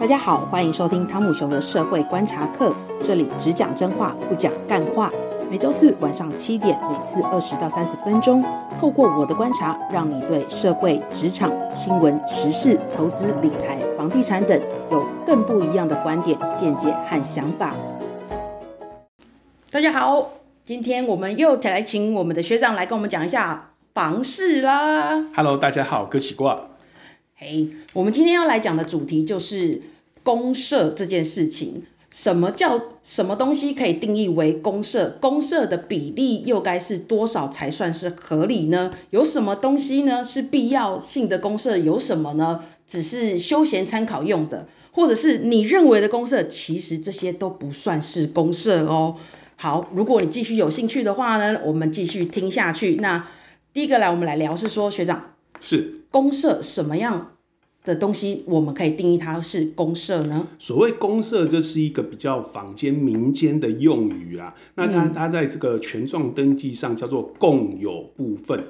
大家好，欢迎收听汤姆熊的社会观察课，这里只讲真话，不讲干话。每周四晚上七点，每次二十到三十分钟，透过我的观察，让你对社会、职场、新闻、时事、投资、理财、房地产等有更不一样的观点、见解和想法。大家好，今天我们又来请我们的学长来跟我们讲一下房市啦。Hello，大家好，哥起卦。嘿，hey, 我们今天要来讲的主题就是公社这件事情。什么叫什么东西可以定义为公社？公社的比例又该是多少才算是合理呢？有什么东西呢是必要性的公社？有什么呢只是休闲参考用的？或者是你认为的公社，其实这些都不算是公社哦。好，如果你继续有兴趣的话呢，我们继续听下去。那第一个来，我们来聊是说，学长。是公社什么样的东西，我们可以定义它是公社呢？所谓公社，这是一个比较坊间民间的用语啦。那它、嗯、它在这个权状登记上叫做共有部分、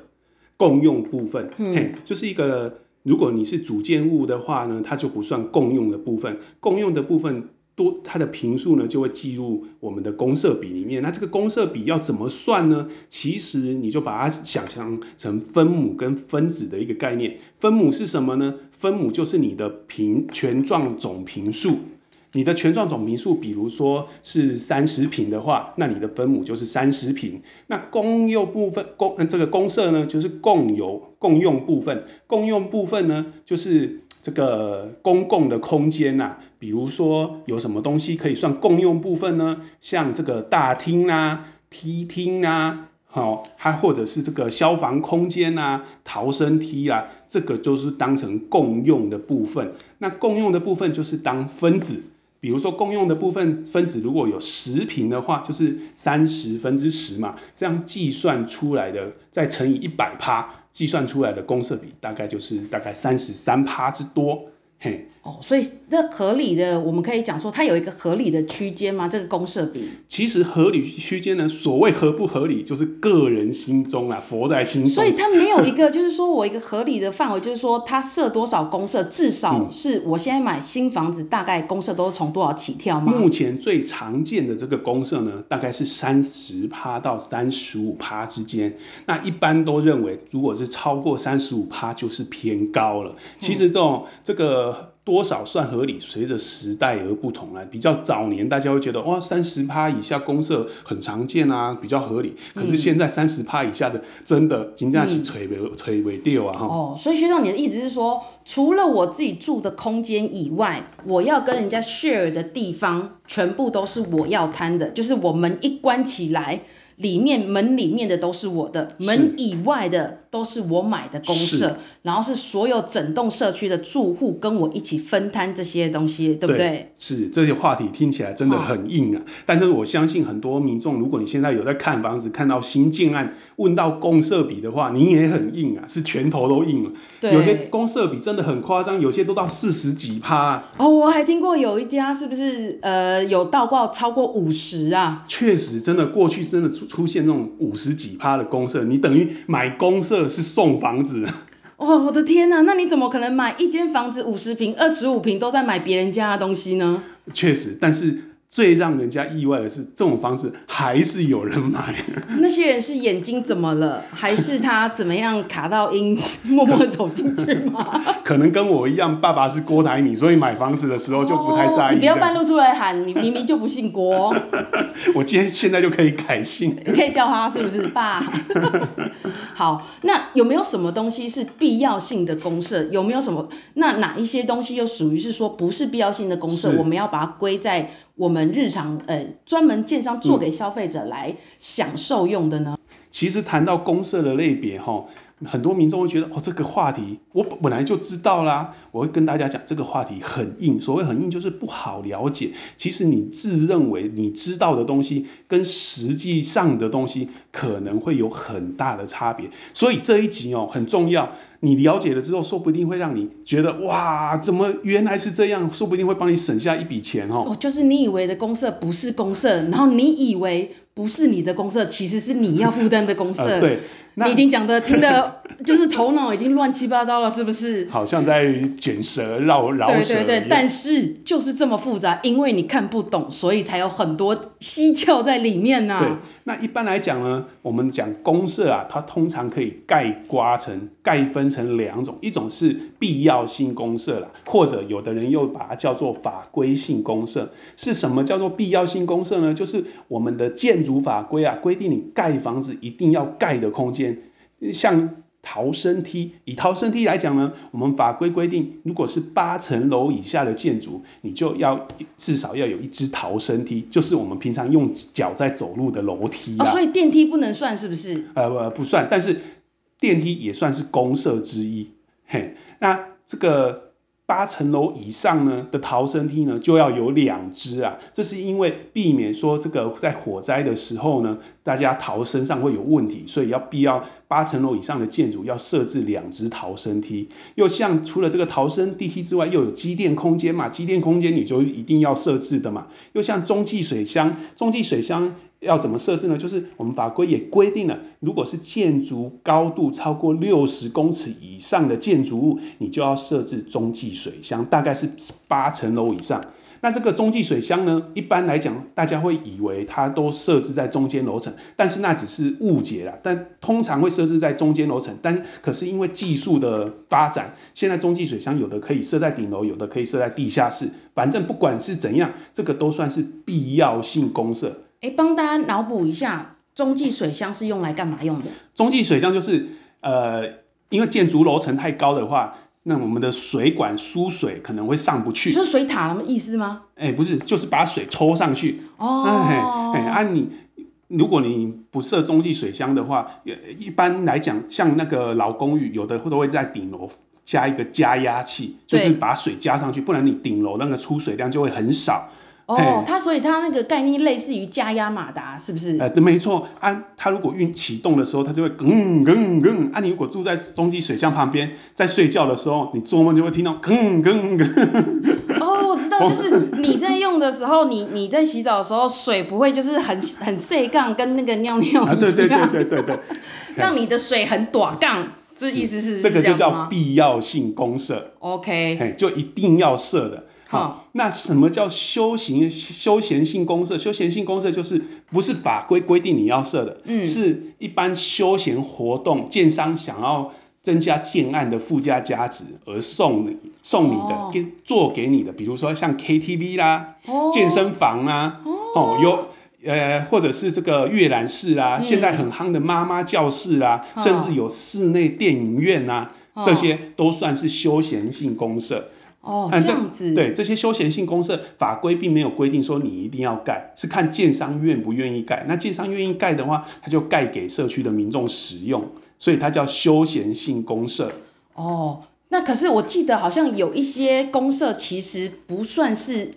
共用部分，嗯、嘿，就是一个如果你是主建物的话呢，它就不算共用的部分，共用的部分。多它的坪数呢，就会计入我们的公设比里面。那这个公设比要怎么算呢？其实你就把它想象成分母跟分子的一个概念。分母是什么呢？分母就是你的坪权状总坪数。你的权状总坪数，比如说是三十坪的话，那你的分母就是三十坪。那公用部分公这个公设呢，就是共有共用部分。共用部分呢，就是。这个公共的空间呐、比如说有什么东西可以算共用部分呢？像这个大厅啊、梯厅啊，好，还或者是这个消防空间啊、逃生梯啊，这个就是当成共用的部分。那共用的部分就是当分子，比如说共用的部分分子如果有十平的话，就是三十分之十嘛，这样计算出来的再乘以一百趴。计算出来的公设比大概就是大概三十三趴之多，嘿。哦，所以这合理的，我们可以讲说它有一个合理的区间吗？这个公设比？其实合理区间呢，所谓合不合理，就是个人心中啊，佛在心中。所以它没有一个，就是说我一个合理的范围，就是说它设多少公设，至少是我现在买新房子，大概公设都是从多少起跳吗？目前最常见的这个公设呢，大概是三十趴到三十五趴之间。那一般都认为，如果是超过三十五趴，就是偏高了。其实这种、嗯、这个。多少算合理？随着时代而不同啊。比较早年，大家会觉得哇，三十趴以下公社很常见啊，比较合理。可是现在三十趴以下的，真的金价是垂尾垂尾掉啊！哈、嗯。哦，所以学长，你的意思是说，除了我自己住的空间以外，我要跟人家 share 的地方，全部都是我要摊的，就是我们一关起来。里面门里面的都是我的，门以外的都是我买的公社，然后是所有整栋社区的住户跟我一起分摊这些东西，对不对？对，是这些话题听起来真的很硬啊，哦、但是我相信很多民众，如果你现在有在看房子，看到新建案问到公社比的话，你也很硬啊，是拳头都硬了。对，有些公社比真的很夸张，有些都到四十几趴。哦，我还听过有一家是不是呃有倒挂超过五十啊？确实，真的过去真的出。出现那种五十几趴的公社，你等于买公社是送房子。哦，我的天哪，那你怎么可能买一间房子五十平、二十五平都在买别人家的东西呢？确实，但是。最让人家意外的是，这种房子还是有人买。那些人是眼睛怎么了，还是他怎么样卡到音，默默走进去吗？可能跟我一样，爸爸是郭台铭，所以买房子的时候就不太在意。哦、你不要半路出来喊，你明明就不姓郭。我今天现在就可以改姓，你可以叫他是不是爸？好，那有没有什么东西是必要性的公社？有没有什么？那哪一些东西又属于是说不是必要性的公社？我们要把它归在。我们日常呃专门建商做给消费者来享受用的呢？其实谈到公社的类别哈，很多民众会觉得哦，这个话题我本来就知道啦。我会跟大家讲，这个话题很硬。所谓很硬，就是不好了解。其实你自认为你知道的东西，跟实际上的东西可能会有很大的差别。所以这一集哦很重要。你了解了之后，说不定会让你觉得哇，怎么原来是这样？说不定会帮你省下一笔钱哦。哦，就是你以为的公社不是公社，然后你以为不是你的公社，其实是你要负担的公社。对，你已经讲的听的 就是头脑已经乱七八糟了，是不是？好像在卷舌绕绕对对对，但是就是这么复杂，因为你看不懂，所以才有很多蹊跷在里面呢、啊。对，那一般来讲呢，我们讲公社啊，它通常可以概刮成概分成两种，一种是必要性公社啦，或者有的人又把它叫做法规性公社。是什么叫做必要性公社呢？就是我们的建筑法规啊，规定你盖房子一定要盖的空间，像。逃生梯，以逃生梯来讲呢，我们法规规定，如果是八层楼以下的建筑，你就要至少要有一只逃生梯，就是我们平常用脚在走路的楼梯啊。哦，所以电梯不能算是不是？呃，不算，但是电梯也算是公社之一。嘿，那这个。八层楼以上呢的逃生梯呢就要有两只啊，这是因为避免说这个在火灾的时候呢，大家逃生上会有问题，所以要必要八层楼以上的建筑要设置两只逃生梯。又像除了这个逃生地梯之外，又有机电空间嘛，机电空间你就一定要设置的嘛。又像中继水箱，中继水箱。要怎么设置呢？就是我们法规也规定了，如果是建筑高度超过六十公尺以上的建筑物，你就要设置中继水箱，大概是八层楼以上。那这个中继水箱呢，一般来讲，大家会以为它都设置在中间楼层，但是那只是误解啦。但通常会设置在中间楼层，但可是因为技术的发展，现在中继水箱有的可以设在顶楼，有的可以设在地下室，反正不管是怎样，这个都算是必要性公设。哎，帮大家脑补一下，中继水箱是用来干嘛用的？中继水箱就是，呃，因为建筑楼层太高的话，那我们的水管输水可能会上不去。就是水塔那么意思吗？哎，不是，就是把水抽上去。哦，哎，哎，啊你，如果你不设中继水箱的话，一般来讲，像那个老公寓，有的都会在顶楼加一个加压器，就是把水加上去，不然你顶楼那个出水量就会很少。哦，它所以它那个概念类似于加压马达，是不是？呃，没错，啊，它如果运启动的时候，它就会嗯嗯嗯。啊，你如果住在中继水箱旁边，在睡觉的时候，你做梦就会听到嗯嗯嗯。哦，我知道，就是你在用的时候，你你在洗澡的时候，水不会就是很很碎杠，跟那个尿尿一样。啊，对对对对对对。让你的水很短杠，这意思是这个就叫必要性公设。OK，就一定要设的。好，那什么叫休闲休闲性公社？休闲性公社就是不是法规规定你要设的，嗯，是一般休闲活动，建商想要增加建案的附加价值而送你送你的，哦、做给你的，比如说像 KTV 啦、哦、健身房啦，哦，哦，有呃，或者是这个阅览室啦，嗯、现在很夯的妈妈教室啦，哦、甚至有室内电影院啊，哦、这些都算是休闲性公设。哦，这样子。对，这些休闲性公社法规并没有规定说你一定要盖，是看建商愿不愿意盖。那建商愿意盖的话，他就盖给社区的民众使用，所以它叫休闲性公社。哦，那可是我记得好像有一些公社其实不算是，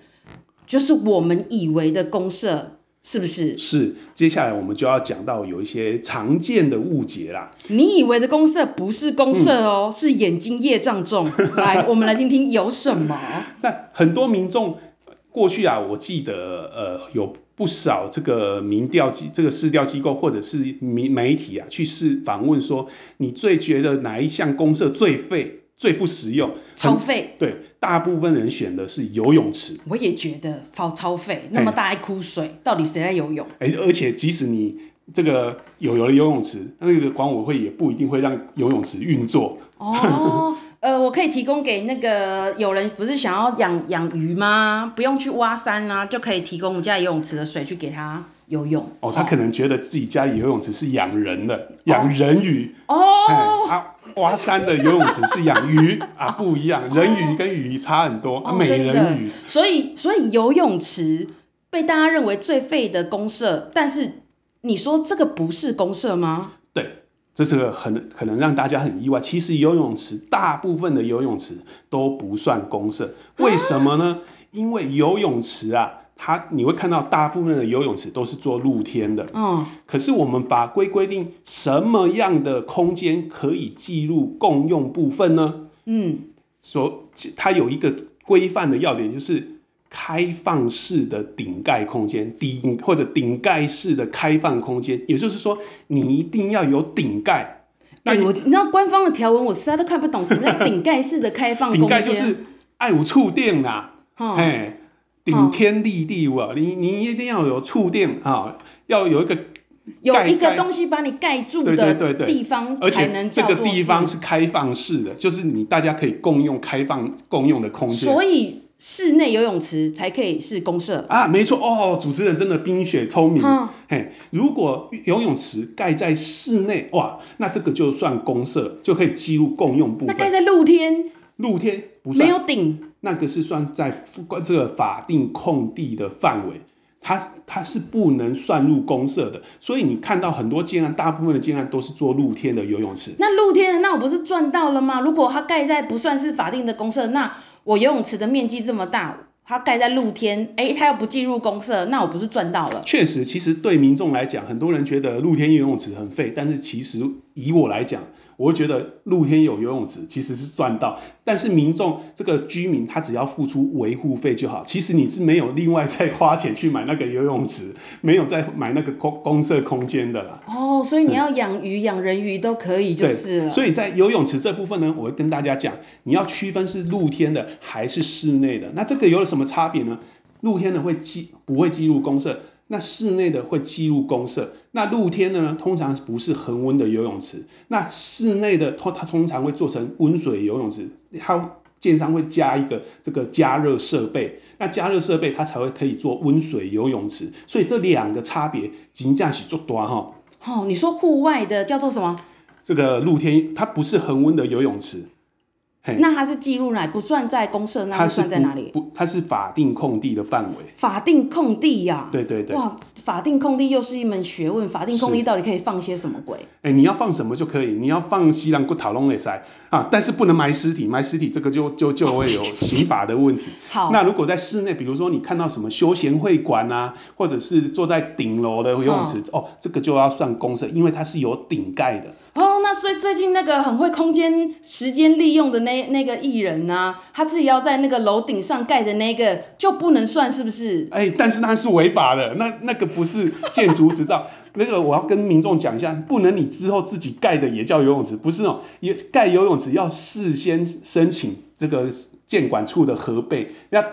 就是我们以为的公设。是不是？是，接下来我们就要讲到有一些常见的误解啦。你以为的公社不是公社哦，嗯、是眼睛业障重。来，我们来听听有什么。那很多民众过去啊，我记得呃，有不少这个民调机、这个市调机构或者是媒媒体啊，去试访问说，你最觉得哪一项公社最废？最不实用，超废。对，大部分人选的是游泳池。我也觉得超超费，那么大一窟水，嘿到底谁在游泳？哎，而且即使你这个有有了游泳池，那个管委会也不一定会让游泳池运作。哦，呃，我可以提供给那个有人不是想要养养鱼吗？不用去挖山啊，就可以提供我们家游泳池的水去给他游泳。哦，他可能觉得自己家里游泳池是养人的，养、哦、人鱼。哦。啊挖山的游泳池是养鱼啊，不一样，人鱼跟鱼差很多，哦、美人鱼。所以，所以游泳池被大家认为最废的公社，但是你说这个不是公社吗？对，这是个很可能让大家很意外。其实游泳池大部分的游泳池都不算公社，为什么呢？啊、因为游泳池啊。它你会看到大部分的游泳池都是做露天的，嗯，可是我们法规规定什么样的空间可以计入共用部分呢？嗯，说它有一个规范的要点，就是开放式的顶盖空间，顶或者顶盖式的开放空间，也就是说你一定要有顶盖。那、欸，我你知道官方的条文，我实在都看不懂什么叫顶盖式的开放 空间。顶盖就是爱有触电啦，哎、嗯，顶天立地哇！你你一定要有触电啊，要有一个。有一个东西把你盖住的地方，才能叫做。而且这个地方是开放式的，就是你大家可以共用、开放共用的空间。所以室内游泳池才可以是公社啊，没错哦。主持人真的冰雪聪明。嗯、嘿，如果游泳池盖在室内，哇，那这个就算公社，就可以计入共用部分。那盖在露天，露天不算，没有顶，那个是算在这个法定空地的范围。它它是不能算入公设的，所以你看到很多建案，大部分的建案都是做露天的游泳池。那露天的，那我不是赚到了吗？如果它盖在不算是法定的公设，那我游泳池的面积这么大，它盖在露天，哎、欸，它又不计入公设，那我不是赚到了？确实，其实对民众来讲，很多人觉得露天游泳池很费，但是其实以我来讲。我会觉得露天有游泳池其实是赚到，但是民众这个居民他只要付出维护费就好，其实你是没有另外再花钱去买那个游泳池，没有再买那个公公设空间的啦。哦，所以你要养鱼、养、嗯、人鱼都可以就是了。所以在游泳池这部分呢，我会跟大家讲，你要区分是露天的还是室内的。那这个有了什么差别呢？露天的会记不会计入公设，那室内的会计入公设。那露天的呢，通常不是恒温的游泳池。那室内的通它通常会做成温水游泳池，它建商会加一个这个加热设备。那加热设备它才会可以做温水游泳池。所以这两个差别，真的是做多哈。哦，你说户外的叫做什么？这个露天它不是恒温的游泳池。那它是计入来不算在公社，那它算在哪里？不，它是法定空地的范围。法定空地呀、啊？对对对。哇，法定空地又是一门学问。法定空地到底可以放些什么鬼？哎、欸，你要放什么就可以，你要放西兰骨塔龙也塞啊，但是不能埋尸体，埋尸体这个就就就会有刑法的问题。好，那如果在室内，比如说你看到什么休闲会馆啊，或者是坐在顶楼的游泳池，哦，这个就要算公设，因为它是有顶盖的。哦，那所以最近那个很会空间时间利用的那那个艺人呢、啊，他自己要在那个楼顶上盖的那个就不能算，是不是？哎、欸，但是那是违法的，那那个不是建筑执照，那个我要跟民众讲一下，不能你之后自己盖的也叫游泳池，不是哦，也盖游泳池要事先申请这个建管处的核备，要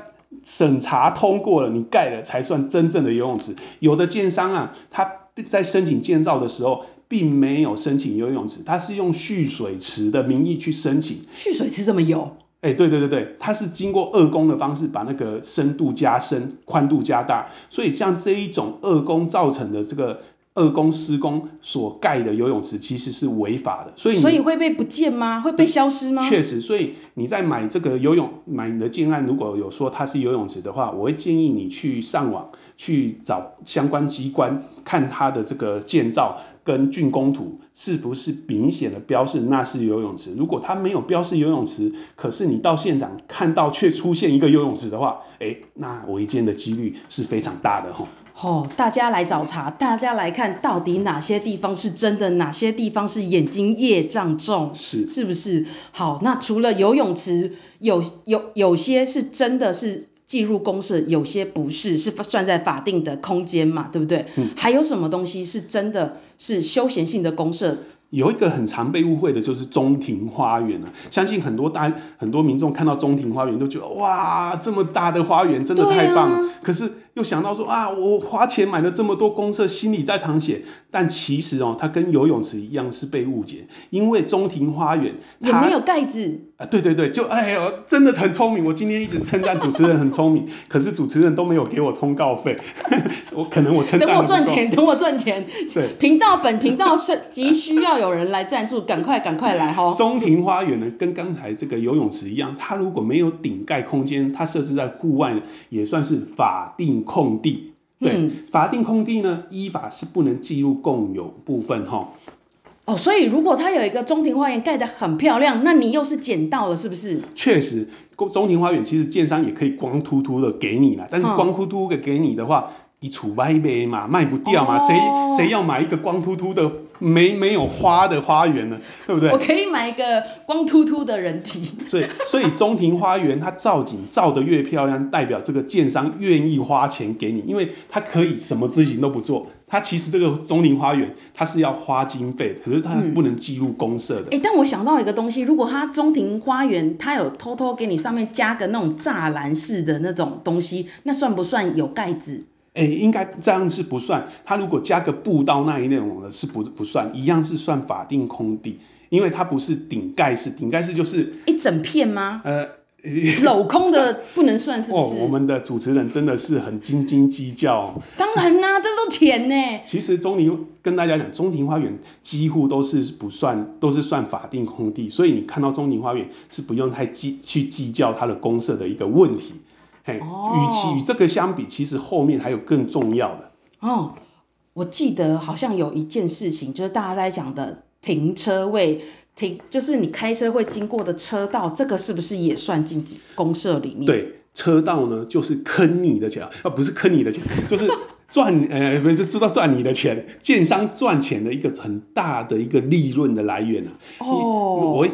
审查通过了，你盖了才算真正的游泳池。有的建商啊，他在申请建造的时候。并没有申请游泳池，他是用蓄水池的名义去申请。蓄水池怎么有？哎、欸，对对对对，它是经过二工的方式把那个深度加深、宽度加大，所以像这一种二工造成的这个二公施工所盖的游泳池，其实是违法的。所以所以会被不见吗？会被消失吗？确实，所以你在买这个游泳买你的建案，如果有说它是游泳池的话，我会建议你去上网去找相关机关看它的这个建造。跟竣工图是不是明显的标示那是游泳池？如果它没有标示游泳池，可是你到现场看到却出现一个游泳池的话，诶、欸，那违建的几率是非常大的哈。哦，大家来找茬，大家来看到底哪些地方是真的，哪些地方是眼睛业障重，是是不是？好，那除了游泳池，有有有些是真的是。计入公社，有些不是，是算在法定的空间嘛，对不对？嗯。还有什么东西是真的是休闲性的公社？有一个很常被误会的就是中庭花园啊，相信很多大很多民众看到中庭花园都觉得哇，这么大的花园真的太棒了。啊。可是又想到说啊，我花钱买了这么多公社，心里在淌血。但其实哦，它跟游泳池一样是被误解，因为中庭花园也没有盖子啊。对对对，就哎呦，真的很聪明。我今天一直称赞主持人很聪明，可是主持人都没有给我通告费。我可能我称赞等我赚钱，等我赚钱。对，频道本频道是急需要有人来赞助，赶快赶快来哈。中庭花园呢，跟刚才这个游泳池一样，它如果没有顶盖空间，它设置在户外呢，也算是法定空地。对、嗯，法定空地呢，依法是不能计入共有部分哈。哦，所以如果它有一个中庭花园盖得很漂亮，那你又是捡到了，是不是？确实，中庭花园其实建商也可以光秃秃的给你了，但是光秃秃的给你的话，一处歪呗嘛，卖不掉嘛，谁谁、哦、要买一个光秃秃的？没没有花的花园呢，对不对？我可以买一个光秃秃的人体。所以，所以中庭花园它造景造得越漂亮，代表这个建商愿意花钱给你，因为他可以什么事情都不做，它其实这个中庭花园它是要花经费，可是它不能计入公社的。哎、嗯欸，但我想到一个东西，如果它中庭花园它有偷偷给你上面加个那种栅栏式的那种东西，那算不算有盖子？哎、欸，应该这样是不算。它如果加个步道那一种的，是不不算，一样是算法定空地，因为它不是顶盖式，顶盖式就是一整片吗？呃。镂空的不能算是不是？哦，我们的主持人真的是很斤斤计较。当然啦、啊，这都钱呢。其实中庭跟大家讲，中庭花园几乎都是不算，都是算法定空地，所以你看到中庭花园是不用太计去计较它的公设的一个问题。嘿，与、哦、其与这个相比，其实后面还有更重要的。哦，我记得好像有一件事情，就是大家在讲的停车位。停，就是你开车会经过的车道，这个是不是也算进公社里面？对，车道呢，就是坑你的钱啊，不是坑你的钱，就是赚呃，不是知道赚你的钱，建商赚钱的一个很大的一个利润的来源啊。哦，我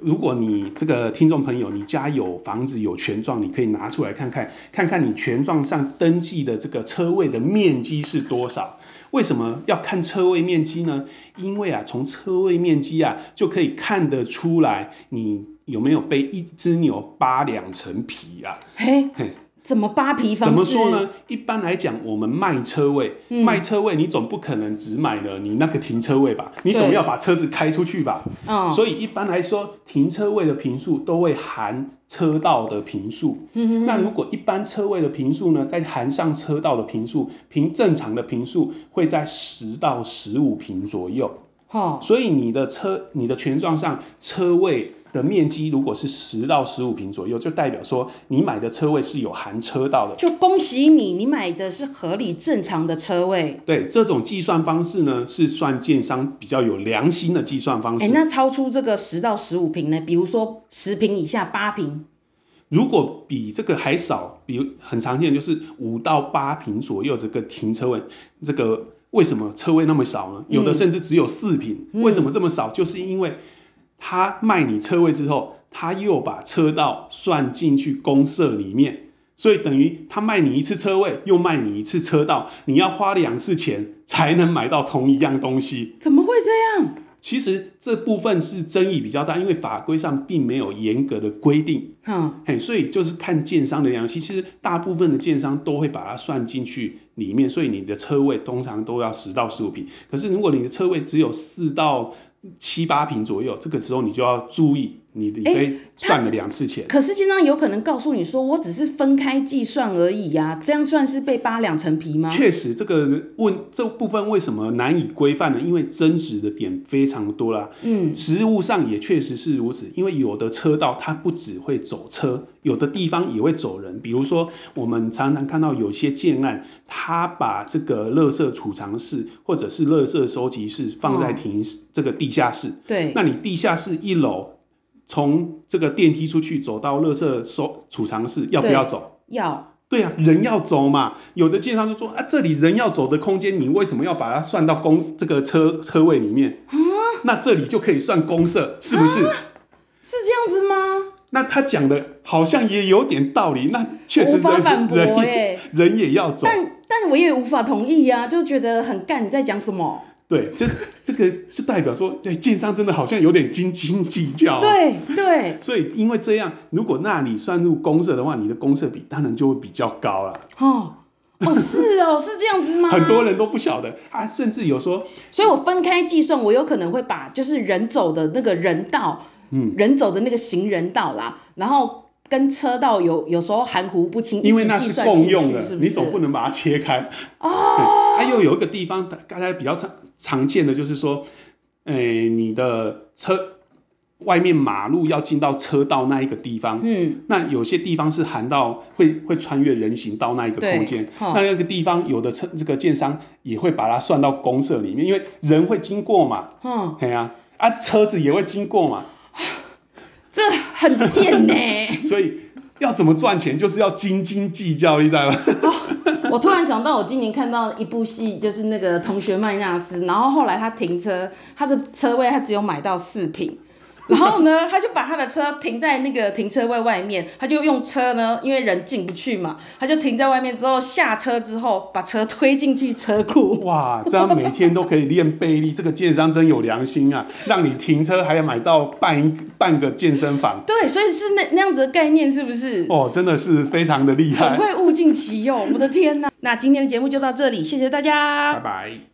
如果你这个听众朋友，你家有房子有权状，你可以拿出来看看，看看你权状上登记的这个车位的面积是多少。为什么要看车位面积呢？因为啊，从车位面积啊，就可以看得出来你有没有被一只牛扒两层皮啊。嘿，嘿，怎么扒皮方式？怎么说呢？一般来讲，我们卖车位，嗯、卖车位，你总不可能只买了你那个停车位吧？你总要把车子开出去吧？嗯、所以一般来说，停车位的坪数都会含。车道的坪数，那如果一般车位的坪数呢，再含上车道的坪数，凭正常的坪数会在十到十五平左右。哦，所以你的车，你的权状上车位的面积如果是十到十五平左右，就代表说你买的车位是有含车道的。就恭喜你，你买的是合理正常的车位。对，这种计算方式呢，是算建商比较有良心的计算方式。欸，那超出这个十到十五平呢？比如说十平以下八平，如果比这个还少，比如很常见就是五到八平左右这个停车位，这个。为什么车位那么少呢？有的甚至只有四平。嗯。为什么这么少？就是因为他卖你车位之后，他又把车道算进去公社里面，所以等于他卖你一次车位，又卖你一次车道，你要花两次钱才能买到同一样东西。怎么会这样？其实这部分是争议比较大，因为法规上并没有严格的规定。嗯，嘿，所以就是看建商的良心。其实大部分的建商都会把它算进去里面，所以你的车位通常都要十到十五平。可是如果你的车位只有四到七八瓶左右，这个时候你就要注意。你你可以算了两次钱，可是经常有可能告诉你说，我只是分开计算而已呀、啊，这样算是被扒两层皮吗？确实，这个问这部分为什么难以规范呢？因为争执的点非常多啦。嗯，实物上也确实是如此，因为有的车道它不只会走车，有的地方也会走人。比如说，我们常常看到有些建案，它把这个垃圾储藏室或者是垃圾收集室放在停这个地下室。哦、对，那你地下室一楼。从这个电梯出去走到垃圾收储藏室，要不要走？要。对啊，人要走嘛。有的建商就说啊，这里人要走的空间，你为什么要把它算到公这个车车位里面？啊？那这里就可以算公设，是不是？啊？是这样子吗？那他讲的好像也有点道理。那确实，无法反驳耶。人也要走，但但我也无法同意呀，就觉得很干。你在讲什么？对，这这个是代表说，对建商真的好像有点斤斤计较。对对。所以因为这样，如果那里算入公社的话，你的公社比当然就会比较高了。哦哦，是哦，是这样子吗？很多人都不晓得啊，甚至有说，所以我分开计算，我有可能会把就是人走的那个人道，嗯，人走的那个行人道啦，然后跟车道有有时候含糊不清，因为那是共用的，你总不能把它切开哦。它又有一个地方，大家比较常。常见的就是说，诶、欸，你的车外面马路要进到车道那一个地方，嗯，那有些地方是含到会会穿越人行道那一个空间，那那个地方有的车这个建商也会把它算到公社里面，因为人会经过嘛，嗯，对啊，啊，车子也会经过嘛，这很贱呢，所以要怎么赚钱，就是要斤斤计较，你知道吗？我突然想到，我今年看到一部戏，就是那个《同学麦纳斯》，然后后来他停车，他的车位他只有买到四瓶，然后呢，他就把他的车停在那个停车位外面，他就用车呢，因为人进不去嘛，他就停在外面之后下车之后把车推进去车库。哇，这样每天都可以练背力，这个健商真有良心啊！让你停车还要买到半一半个健身房。对，所以是那那样子的概念，是不是？哦，真的是非常的厉害，很会物尽其用。我的天哪！那今天的节目就到这里，谢谢大家，拜拜。